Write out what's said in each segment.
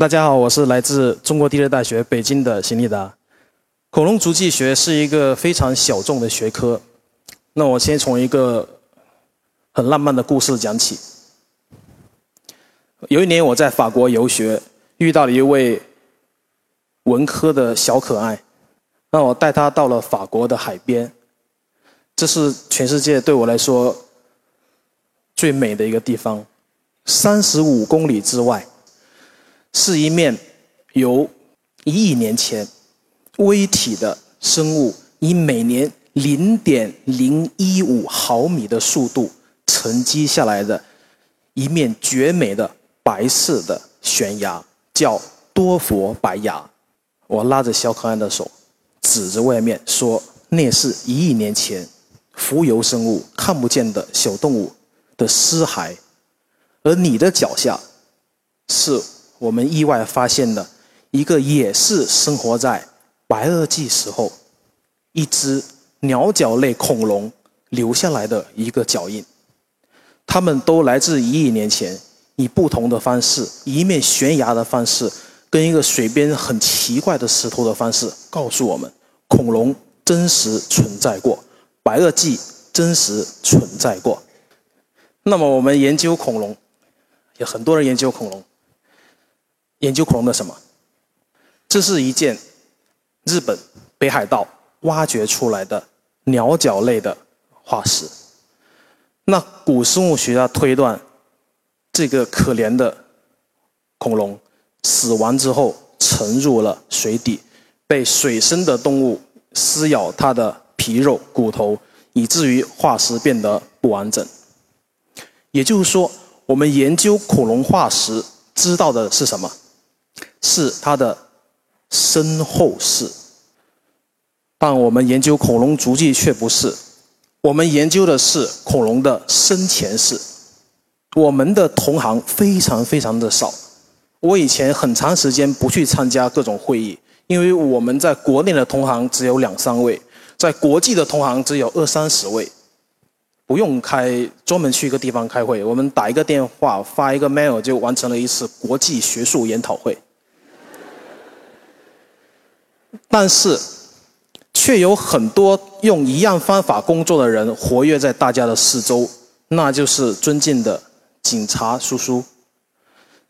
大家好，我是来自中国地质大学北京的邢立达。恐龙足迹学是一个非常小众的学科。那我先从一个很浪漫的故事讲起。有一年我在法国游学，遇到了一位文科的小可爱，让我带他到了法国的海边。这是全世界对我来说最美的一个地方。三十五公里之外，是一面由一亿年前微体的生物以每年零点零一五毫米的速度沉积下来的一面绝美的白色的悬崖，叫多佛白崖。我拉着小可爱的手，指着外面说：“那是一亿年前浮游生物看不见的小动物的尸骸。”而你的脚下，是我们意外发现的一个，也是生活在白垩纪时候一只鸟脚类恐龙留下来的一个脚印。它们都来自一亿年前，以不同的方式，一面悬崖的方式，跟一个水边很奇怪的石头的方式，告诉我们恐龙真实存在过，白垩纪真实存在过。那么我们研究恐龙。有很多人研究恐龙，研究恐龙的什么？这是一件日本北海道挖掘出来的鸟脚类的化石。那古生物学家推断，这个可怜的恐龙死亡之后沉入了水底，被水生的动物撕咬它的皮肉骨头，以至于化石变得不完整。也就是说。我们研究恐龙化石，知道的是什么？是它的身后事。但我们研究恐龙足迹却不是，我们研究的是恐龙的生前事。我们的同行非常非常的少。我以前很长时间不去参加各种会议，因为我们在国内的同行只有两三位，在国际的同行只有二三十位。不用开专门去一个地方开会，我们打一个电话，发一个 mail 就完成了一次国际学术研讨会。但是，却有很多用一样方法工作的人活跃在大家的四周，那就是尊敬的警察叔叔。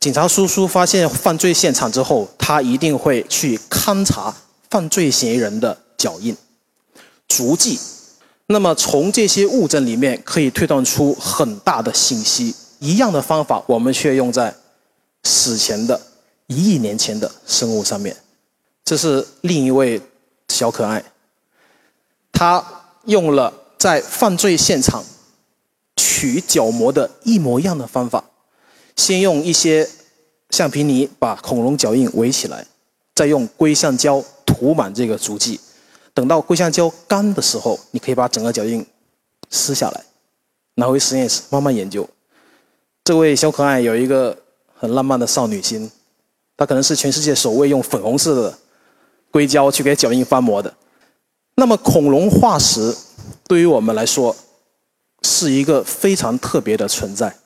警察叔叔发现犯罪现场之后，他一定会去勘察犯罪嫌疑人的脚印、足迹。那么从这些物证里面可以推断出很大的信息。一样的方法，我们却用在史前的一亿年前的生物上面。这是另一位小可爱，他用了在犯罪现场取角膜的一模一样的方法，先用一些橡皮泥把恐龙脚印围起来，再用硅橡胶涂满这个足迹。等到硅橡胶干的时候，你可以把整个脚印撕下来，拿回实验室慢慢研究。这位小可爱有一个很浪漫的少女心，她可能是全世界首位用粉红色的硅胶去给脚印翻模的。那么，恐龙化石对于我们来说是一个非常特别的存在，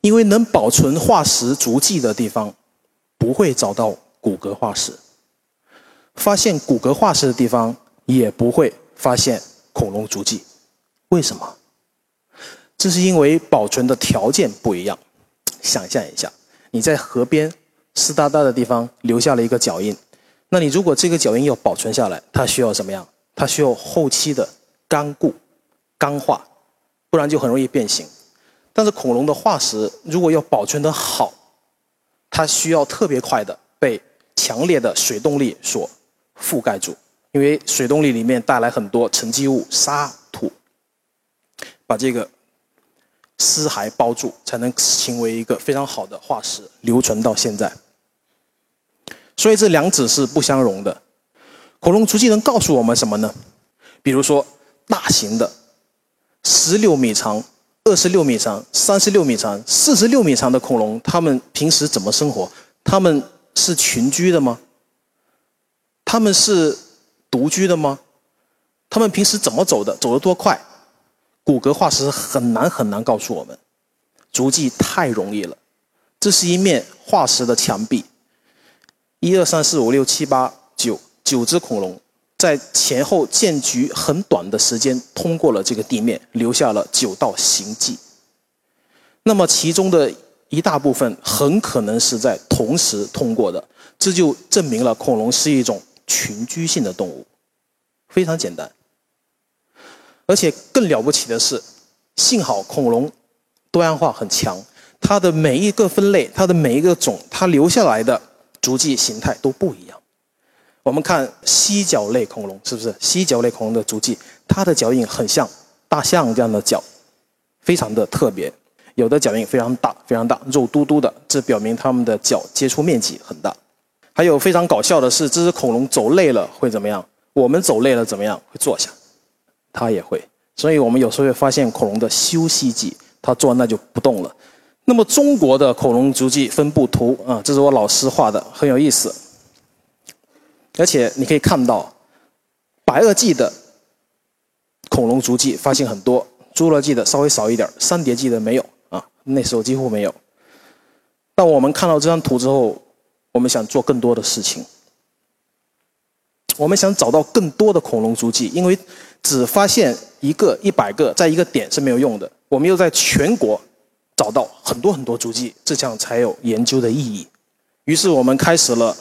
因为能保存化石足迹的地方不会找到骨骼化石。发现骨骼化石的地方也不会发现恐龙足迹，为什么？这是因为保存的条件不一样。想象一下，你在河边湿哒哒的地方留下了一个脚印，那你如果这个脚印要保存下来，它需要什么样？它需要后期的干固、干化，不然就很容易变形。但是恐龙的化石如果要保存得好，它需要特别快的被强烈的水动力所。覆盖住，因为水动力里面带来很多沉积物、沙土，把这个尸骸包住，才能成为一个非常好的化石，留存到现在。所以这两者是不相容的。恐龙足迹能告诉我们什么呢？比如说，大型的十六米长、二十六米长、三十六米长、四十六米长的恐龙，它们平时怎么生活？它们是群居的吗？他们是独居的吗？他们平时怎么走的？走得多快？骨骼化石很难很难告诉我们，足迹太容易了。这是一面化石的墙壁，一二三四五六七八九九只恐龙，在前后间距很短的时间通过了这个地面，留下了九道行迹。那么其中的一大部分很可能是在同时通过的，这就证明了恐龙是一种群居性的动物，非常简单。而且更了不起的是，幸好恐龙多样化很强，它的每一个分类、它的每一个种，它留下来的足迹形态都不一样。我们看犀角类恐龙，是不是犀角类恐龙的足迹？它的脚印很像大象这样的脚，非常的特别。有的脚印非常大，非常大，肉嘟嘟的，这表明它们的脚接触面积很大。还有非常搞笑的是，这只恐龙走累了会怎么样？我们走累了怎么样？会坐下，它也会。所以我们有时候会发现恐龙的休息季，它坐那就不动了。那么中国的恐龙足迹分布图啊，这是我老师画的，很有意思。而且你可以看到，白垩纪的恐龙足迹发现很多，侏罗纪的稍微少一点，三叠纪的没有啊。那时候几乎没有。当我们看到这张图之后，我们想做更多的事情。我们想找到更多的恐龙足迹，因为只发现一个、一百个，在一个点是没有用的。我们又在全国找到很多很多足迹，这样才有研究的意义。于是我们开始了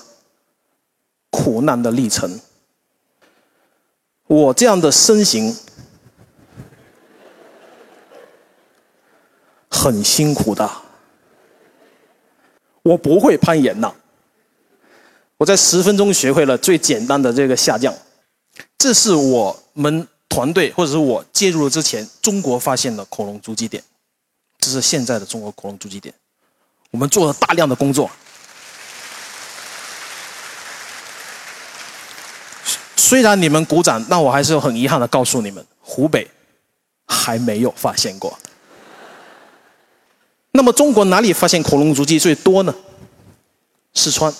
苦难的历程。我这样的身形。很辛苦的，我不会攀岩呐。我在十分钟学会了最简单的这个下降，这是我们团队或者是我介入了之前中国发现的恐龙足迹点，这是现在的中国恐龙足迹点。我们做了大量的工作，虽然你们鼓掌，但我还是很遗憾的告诉你们，湖北还没有发现过。那么中国哪里发现恐龙足迹最多呢？四川、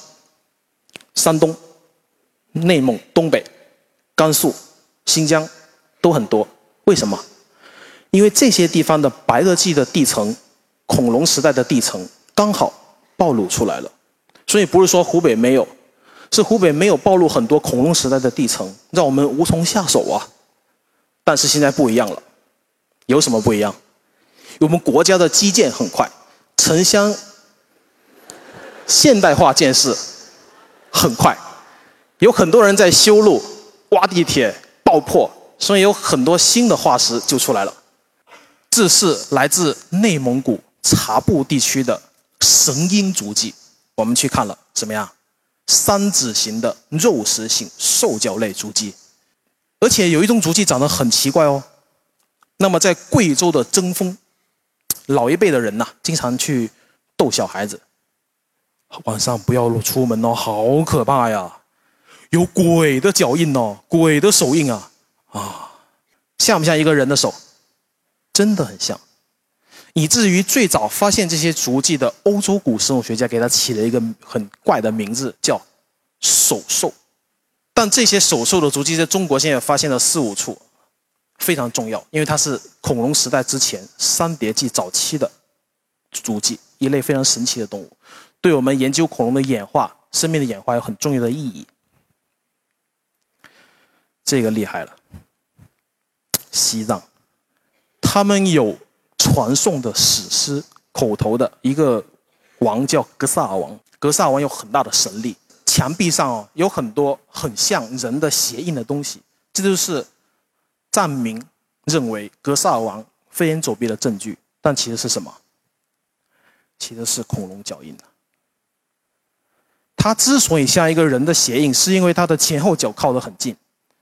山东、内蒙、东北、甘肃、新疆都很多。为什么？因为这些地方的白垩纪的地层、恐龙时代的地层刚好暴露出来了。所以不是说湖北没有，是湖北没有暴露很多恐龙时代的地层，让我们无从下手啊。但是现在不一样了，有什么不一样？我们国家的基建很快，城乡现代化建设很快，有很多人在修路、挖地铁、爆破，所以有很多新的化石就出来了。这是来自内蒙古察布地区的神鹰足迹，我们去看了，怎么样？三指型的肉食性兽脚类足迹，而且有一种足迹长得很奇怪哦。那么在贵州的贞丰。老一辈的人呐，经常去逗小孩子。晚上不要出门哦，好可怕呀！有鬼的脚印哦，鬼的手印啊，啊，像不像一个人的手？真的很像。以至于最早发现这些足迹的欧洲古生物学家给它起了一个很怪的名字，叫手兽。但这些手兽的足迹在中国现在发现了四五处。非常重要，因为它是恐龙时代之前三叠纪早期的足迹，一类非常神奇的动物，对我们研究恐龙的演化、生命的演化有很重要的意义。这个厉害了，西藏，他们有传颂的史诗口头的一个王叫格萨尔王，格萨尔王有很大的神力，墙壁上哦有很多很像人的鞋印的东西，这就是。藏民认为格萨尔王飞檐走壁的证据，但其实是什么？其实是恐龙脚印它之所以像一个人的鞋印，是因为它的前后脚靠得很近，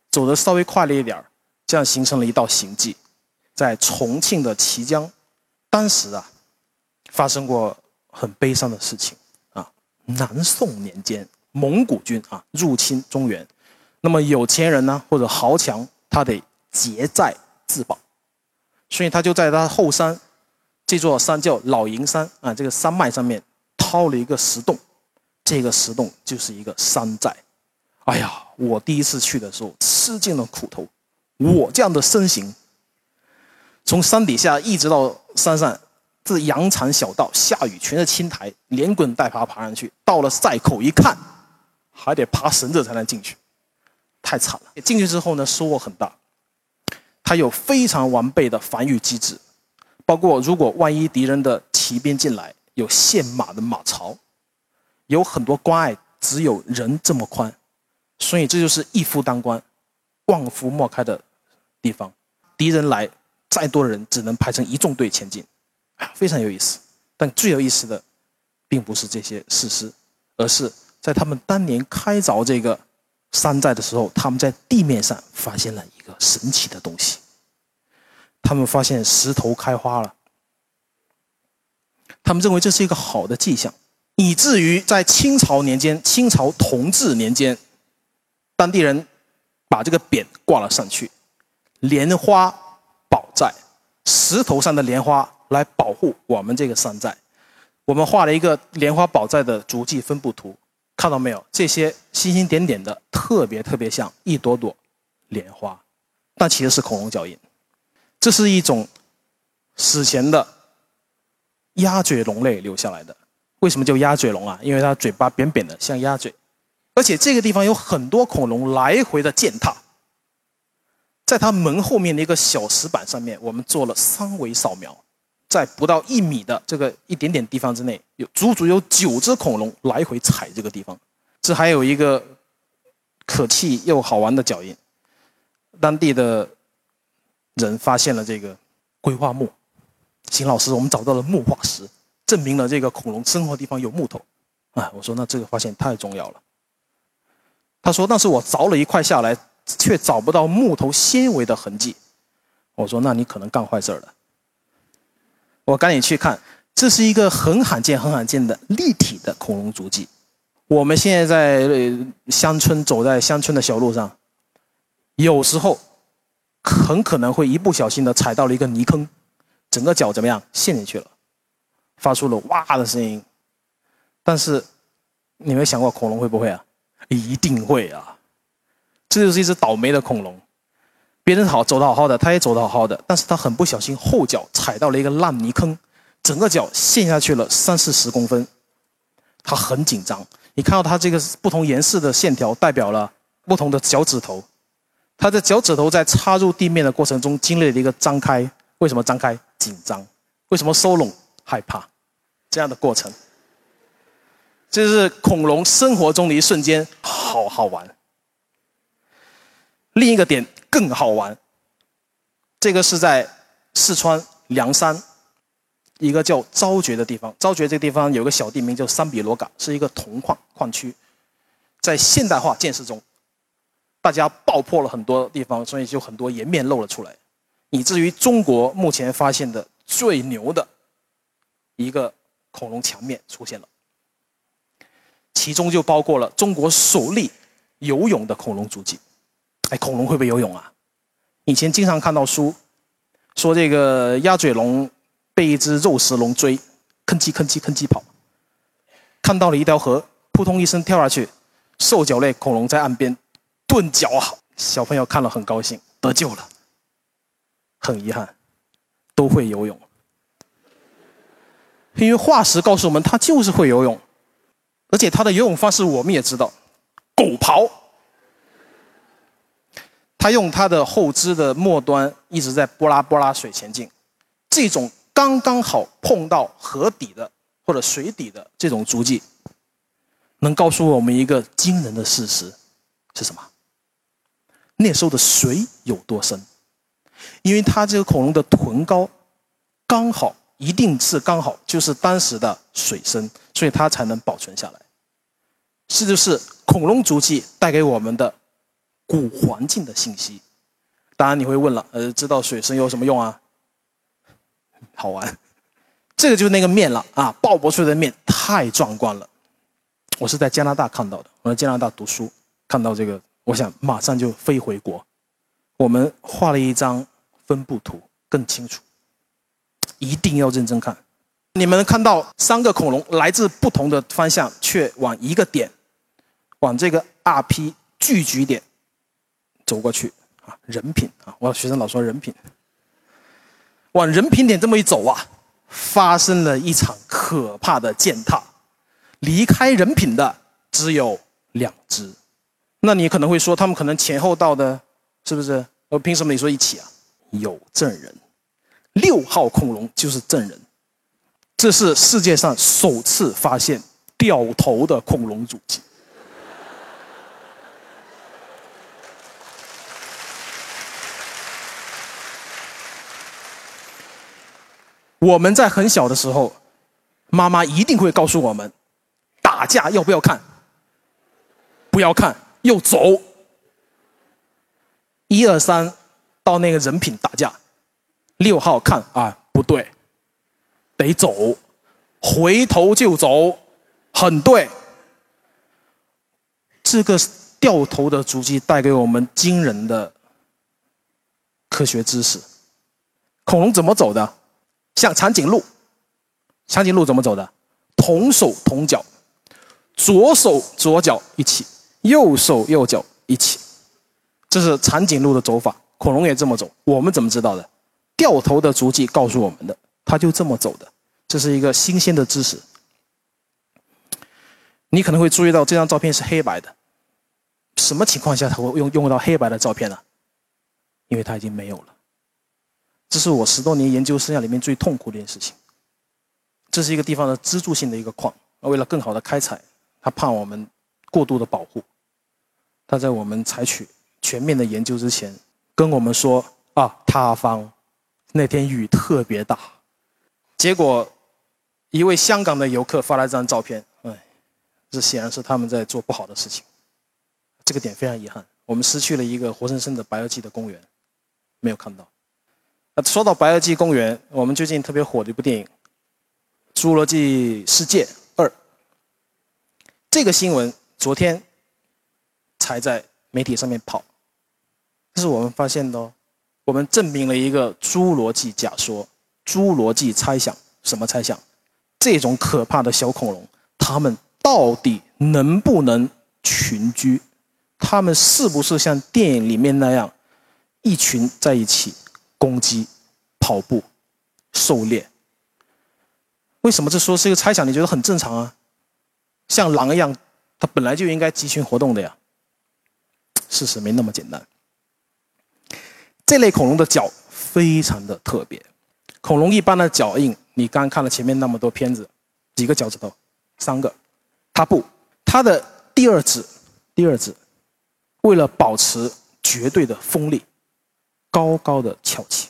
走得稍微快了一点儿这样形成了一道行迹。在重庆的綦江，当时啊，发生过很悲伤的事情啊。南宋年间，蒙古军啊入侵中原，那么有钱人呢或者豪强，他得。结寨自保，所以他就在他后山，这座山叫老营山啊，这个山脉上面掏了一个石洞，这个石洞就是一个山寨。哎呀，我第一次去的时候吃尽了苦头，我这样的身形，从山底下一直到山上，这羊肠小道，下雨全是青苔，连滚带爬爬上去。到了塞口一看，还得爬绳子才能进去，太惨了。进去之后呢，收获很大。它有非常完备的防御机制，包括如果万一敌人的骑兵进来，有陷马的马槽，有很多关隘只有人这么宽，所以这就是一夫当关，万夫莫开的地方。敌人来，再多的人只能排成一纵队前进，非常有意思。但最有意思的，并不是这些事实，而是在他们当年开凿这个。山寨的时候，他们在地面上发现了一个神奇的东西。他们发现石头开花了，他们认为这是一个好的迹象，以至于在清朝年间，清朝同治年间，当地人把这个匾挂了上去：“莲花寨，石头上的莲花来保护我们这个山寨。”我们画了一个莲花宝寨的足迹分布图。看到没有？这些星星点点的，特别特别像一朵朵莲花，但其实是恐龙脚印。这是一种史前的鸭嘴龙类留下来的。为什么叫鸭嘴龙啊？因为它嘴巴扁扁的，像鸭嘴。而且这个地方有很多恐龙来回的践踏。在它门后面的一个小石板上面，我们做了三维扫描。在不到一米的这个一点点地方之内，有足足有九只恐龙来回踩这个地方。这还有一个可气又好玩的脚印。当地的人发现了这个硅化木，邢老师，我们找到了木化石，证明了这个恐龙生活地方有木头。啊，我说那这个发现太重要了。他说，但是我凿了一块下来，却找不到木头纤维的痕迹。我说，那你可能干坏事了。我赶紧去看，这是一个很罕见、很罕见的立体的恐龙足迹。我们现在在乡村走在乡村的小路上，有时候很可能会一不小心的踩到了一个泥坑，整个脚怎么样陷进去了，发出了哇的声音。但是你没想过恐龙会不会啊？一定会啊！这就是一只倒霉的恐龙。别人好走的好好的，他也走的好好的，但是他很不小心后脚踩到了一个烂泥坑，整个脚陷下去了三四十公分，他很紧张。你看到他这个不同颜色的线条代表了不同的脚趾头，他的脚趾头在插入地面的过程中经历了一个张开，为什么张开？紧张。为什么收拢？害怕。这样的过程，这是恐龙生活中的一瞬间，好好玩。另一个点。更好玩。这个是在四川凉山一个叫昭觉的地方。昭觉这个地方有个小地名叫三比罗嘎，是一个铜矿矿区。在现代化建设中，大家爆破了很多地方，所以就很多岩面露了出来，以至于中国目前发现的最牛的一个恐龙墙面出现了。其中就包括了中国首例游泳的恐龙足迹。哎，恐龙会不会游泳啊？以前经常看到书，说这个鸭嘴龙被一只肉食龙追，吭叽吭叽吭叽跑，看到了一条河，扑通一声跳下去，兽脚类恐龙在岸边顿脚啊，小朋友看了很高兴，得救了。很遗憾，都会游泳，因为化石告诉我们，它就是会游泳，而且它的游泳方式我们也知道，狗刨。它用它的后肢的末端一直在拨拉拨拉水前进，这种刚刚好碰到河底的或者水底的这种足迹，能告诉我们一个惊人的事实是什么？那时候的水有多深？因为它这个恐龙的臀高刚好一定是刚好就是当时的水深，所以它才能保存下来。这就是恐龙足迹带给我们的。古环境的信息，当然你会问了，呃，知道水深有什么用啊？好玩，这个就是那个面了啊，鲍勃出的面太壮观了。我是在加拿大看到的，我在加拿大读书，看到这个，我想马上就飞回国。我们画了一张分布图，更清楚，一定要认真看。你们看到三个恐龙来自不同的方向，却往一个点，往这个 RP 聚集点。走过去啊，人品啊！我学生老说人品，往人品点这么一走啊，发生了一场可怕的践踏，离开人品的只有两只。那你可能会说，他们可能前后到的，是不是？我，凭什么你说一起啊？有证人，六号恐龙就是证人。这是世界上首次发现掉头的恐龙足迹。我们在很小的时候，妈妈一定会告诉我们：打架要不要看？不要看，要走。一二三，到那个人品打架，六号看啊，不对，得走，回头就走，很对。这个掉头的足迹带给我们惊人的科学知识。恐龙怎么走的？像长颈鹿，长颈鹿怎么走的？同手同脚，左手左脚一起，右手右脚一起，这是长颈鹿的走法。恐龙也这么走，我们怎么知道的？掉头的足迹告诉我们的，它就这么走的。这是一个新鲜的知识。你可能会注意到这张照片是黑白的，什么情况下才会用用到黑白的照片呢？因为它已经没有了。这是我十多年研究生涯里面最痛苦的一件事情。这是一个地方的支柱性的一个矿，为了更好的开采，他怕我们过度的保护。他在我们采取全面的研究之前，跟我们说啊，塌方，那天雨特别大。结果，一位香港的游客发来这张照片，哎，这显然是他们在做不好的事情。这个点非常遗憾，我们失去了一个活生生的白垩纪的公园，没有看到。说到白垩纪公园，我们最近特别火的一部电影《侏罗纪世界二》。这个新闻昨天才在媒体上面跑，这是我们发现的哦。我们证明了一个侏罗纪假说、侏罗纪猜想。什么猜想？这种可怕的小恐龙，它们到底能不能群居？它们是不是像电影里面那样一群在一起？攻击、跑步、狩猎，为什么这说是一个猜想？你觉得很正常啊？像狼一样，它本来就应该集群活动的呀。事实没那么简单。这类恐龙的脚非常的特别，恐龙一般的脚印，你刚看了前面那么多片子，几个脚趾头？三个。它不，它的第二指，第二指，为了保持绝对的锋利。高高的翘起，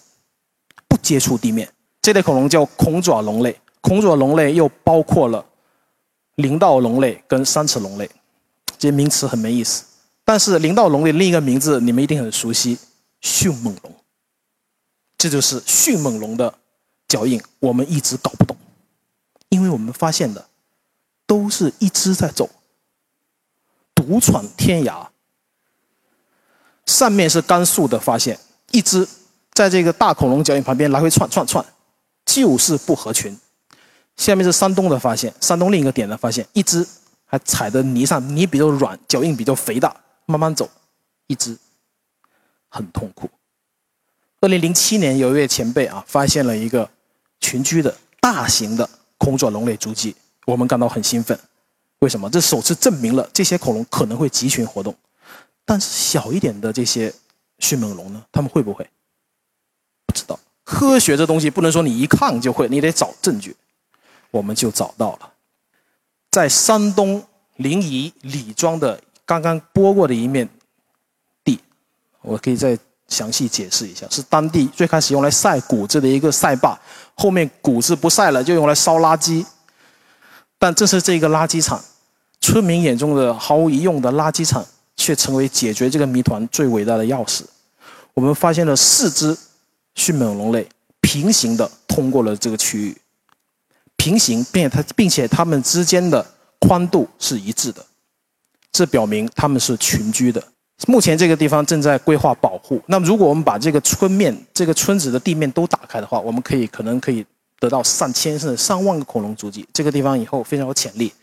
不接触地面。这类恐龙叫恐爪龙类。恐爪龙类又包括了灵道龙类跟三齿龙类，这些名词很没意思。但是灵道龙类另一个名字你们一定很熟悉——迅猛龙。这就是迅猛龙的脚印，我们一直搞不懂，因为我们发现的都是一只在走，独闯天涯。上面是甘肃的发现。一只在这个大恐龙脚印旁边来回窜窜窜，就是不合群。下面是山东的发现，山东另一个点的发现，一只还踩在泥上，泥比较软，脚印比较肥大，慢慢走，一只很痛苦。二零零七年，有一位前辈啊，发现了一个群居的大型的恐爪龙类足迹，我们感到很兴奋。为什么？这首次证明了这些恐龙可能会集群活动，但是小一点的这些。迅猛龙呢？他们会不会？不知道。科学这东西不能说你一看就会，你得找证据。我们就找到了，在山东临沂李庄的刚刚播过的一面地，我可以再详细解释一下，是当地最开始用来晒谷子的一个晒坝，后面谷子不晒了，就用来烧垃圾。但正是这个垃圾场，村民眼中的毫无一用的垃圾场。却成为解决这个谜团最伟大的钥匙。我们发现了四只迅猛龙类平行的通过了这个区域，平行，并且它并且它们之间的宽度是一致的，这表明它们是群居的。目前这个地方正在规划保护。那么，如果我们把这个村面、这个村子的地面都打开的话，我们可以可能可以得到上千甚至上万个恐龙足迹。这个地方以后非常有潜力。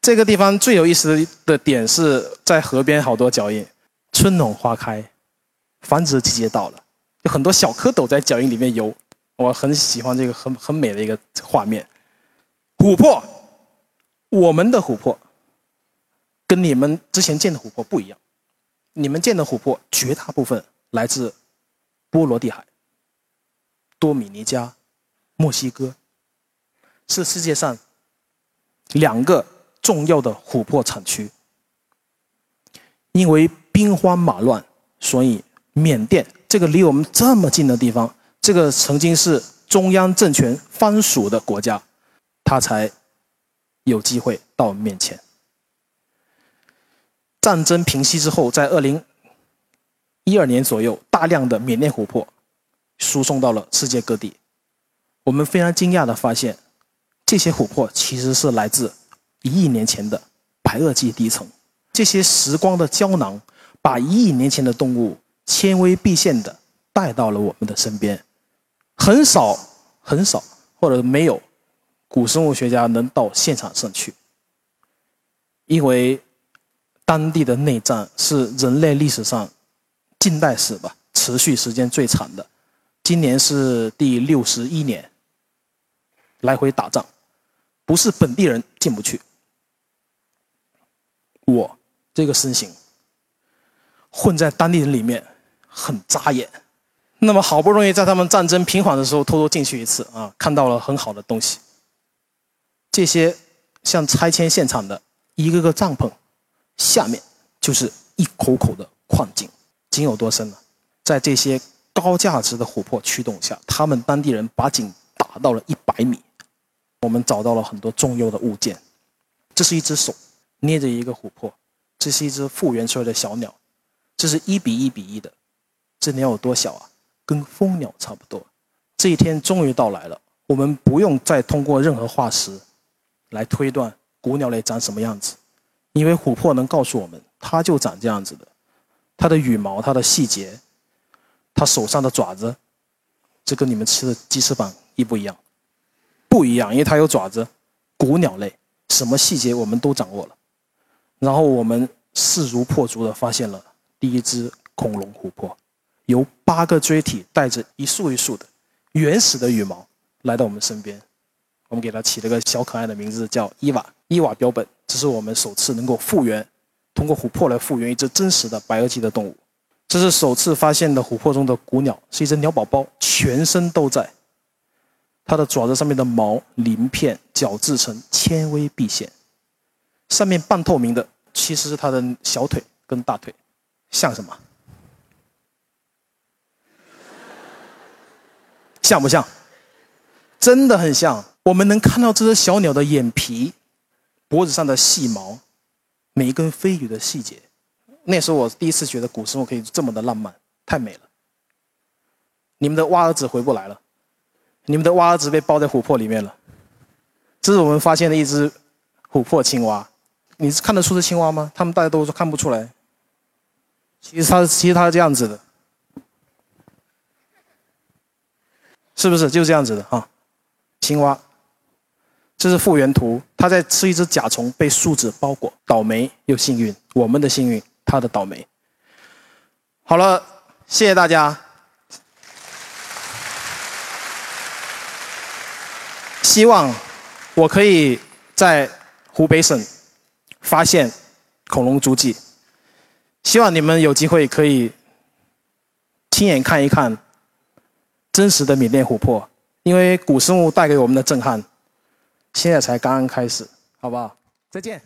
这个地方最有意思的点是在河边，好多脚印。春暖花开，繁殖季节到了，有很多小蝌蚪在脚印里面游。我很喜欢这个很很美的一个画面。琥珀，我们的琥珀跟你们之前见的琥珀不一样。你们见的琥珀绝大部分来自波罗的海、多米尼加、墨西哥，是世界上两个重要的琥珀产区。因为兵荒马乱，所以缅甸这个离我们这么近的地方，这个曾经是中央政权藩属的国家，他才有机会到我们面前。战争平息之后，在二零一二年左右，大量的缅甸琥珀输送到了世界各地。我们非常惊讶的发现，这些琥珀其实是来自一亿年前的白垩纪地层。这些时光的胶囊，把一亿年前的动物纤维毕现的带到了我们的身边。很少、很少或者没有古生物学家能到现场上去，因为当地的内战是人类历史上近代史吧持续时间最长的。今年是第六十一年，来回打仗，不是本地人进不去。我。这个身形混在当地人里面很扎眼，那么好不容易在他们战争平缓的时候偷偷进去一次啊，看到了很好的东西。这些像拆迁现场的一个个帐篷下面就是一口口的矿井，井有多深呢？在这些高价值的琥珀驱动下，他们当地人把井打到了一百米。我们找到了很多重要的物件，这是一只手捏着一个琥珀。这是一只复原出来的小鸟，这是一比一比一的。这鸟有多小啊？跟蜂鸟差不多。这一天终于到来了，我们不用再通过任何化石来推断古鸟类长什么样子，因为琥珀能告诉我们，它就长这样子的。它的羽毛、它的细节、它手上的爪子，这跟你们吃的鸡翅膀一不一样？不一样，因为它有爪子。古鸟类什么细节我们都掌握了。然后我们势如破竹的发现了第一只恐龙琥珀，由八个锥体带着一束一束的原始的羽毛来到我们身边，我们给它起了个小可爱的名字叫伊娃。伊娃标本，这是我们首次能够复原，通过琥珀来复原一只真实的白垩纪的动物。这是首次发现的琥珀中的古鸟，是一只鸟宝宝，全身都在，它的爪子上面的毛鳞片角质层纤维毕现，上面半透明的。其实是它的小腿跟大腿，像什么？像不像？真的很像。我们能看到这只小鸟的眼皮、脖子上的细毛、每一根飞羽的细节。那时候我第一次觉得古生物可以这么的浪漫，太美了。你们的蛙儿子回不来了，你们的蛙儿子被包在琥珀里面了。这是我们发现的一只琥珀青蛙。你是看得出是青蛙吗？他们大家都说看不出来。其实它，其实它是这样子的，是不是？就这样子的啊，青蛙。这是复原图，它在吃一只甲虫，被树脂包裹，倒霉又幸运。我们的幸运，它的倒霉。好了，谢谢大家。希望我可以在湖北省。发现恐龙足迹，希望你们有机会可以亲眼看一看真实的缅甸琥珀，因为古生物带给我们的震撼，现在才刚刚开始，好不好？再见。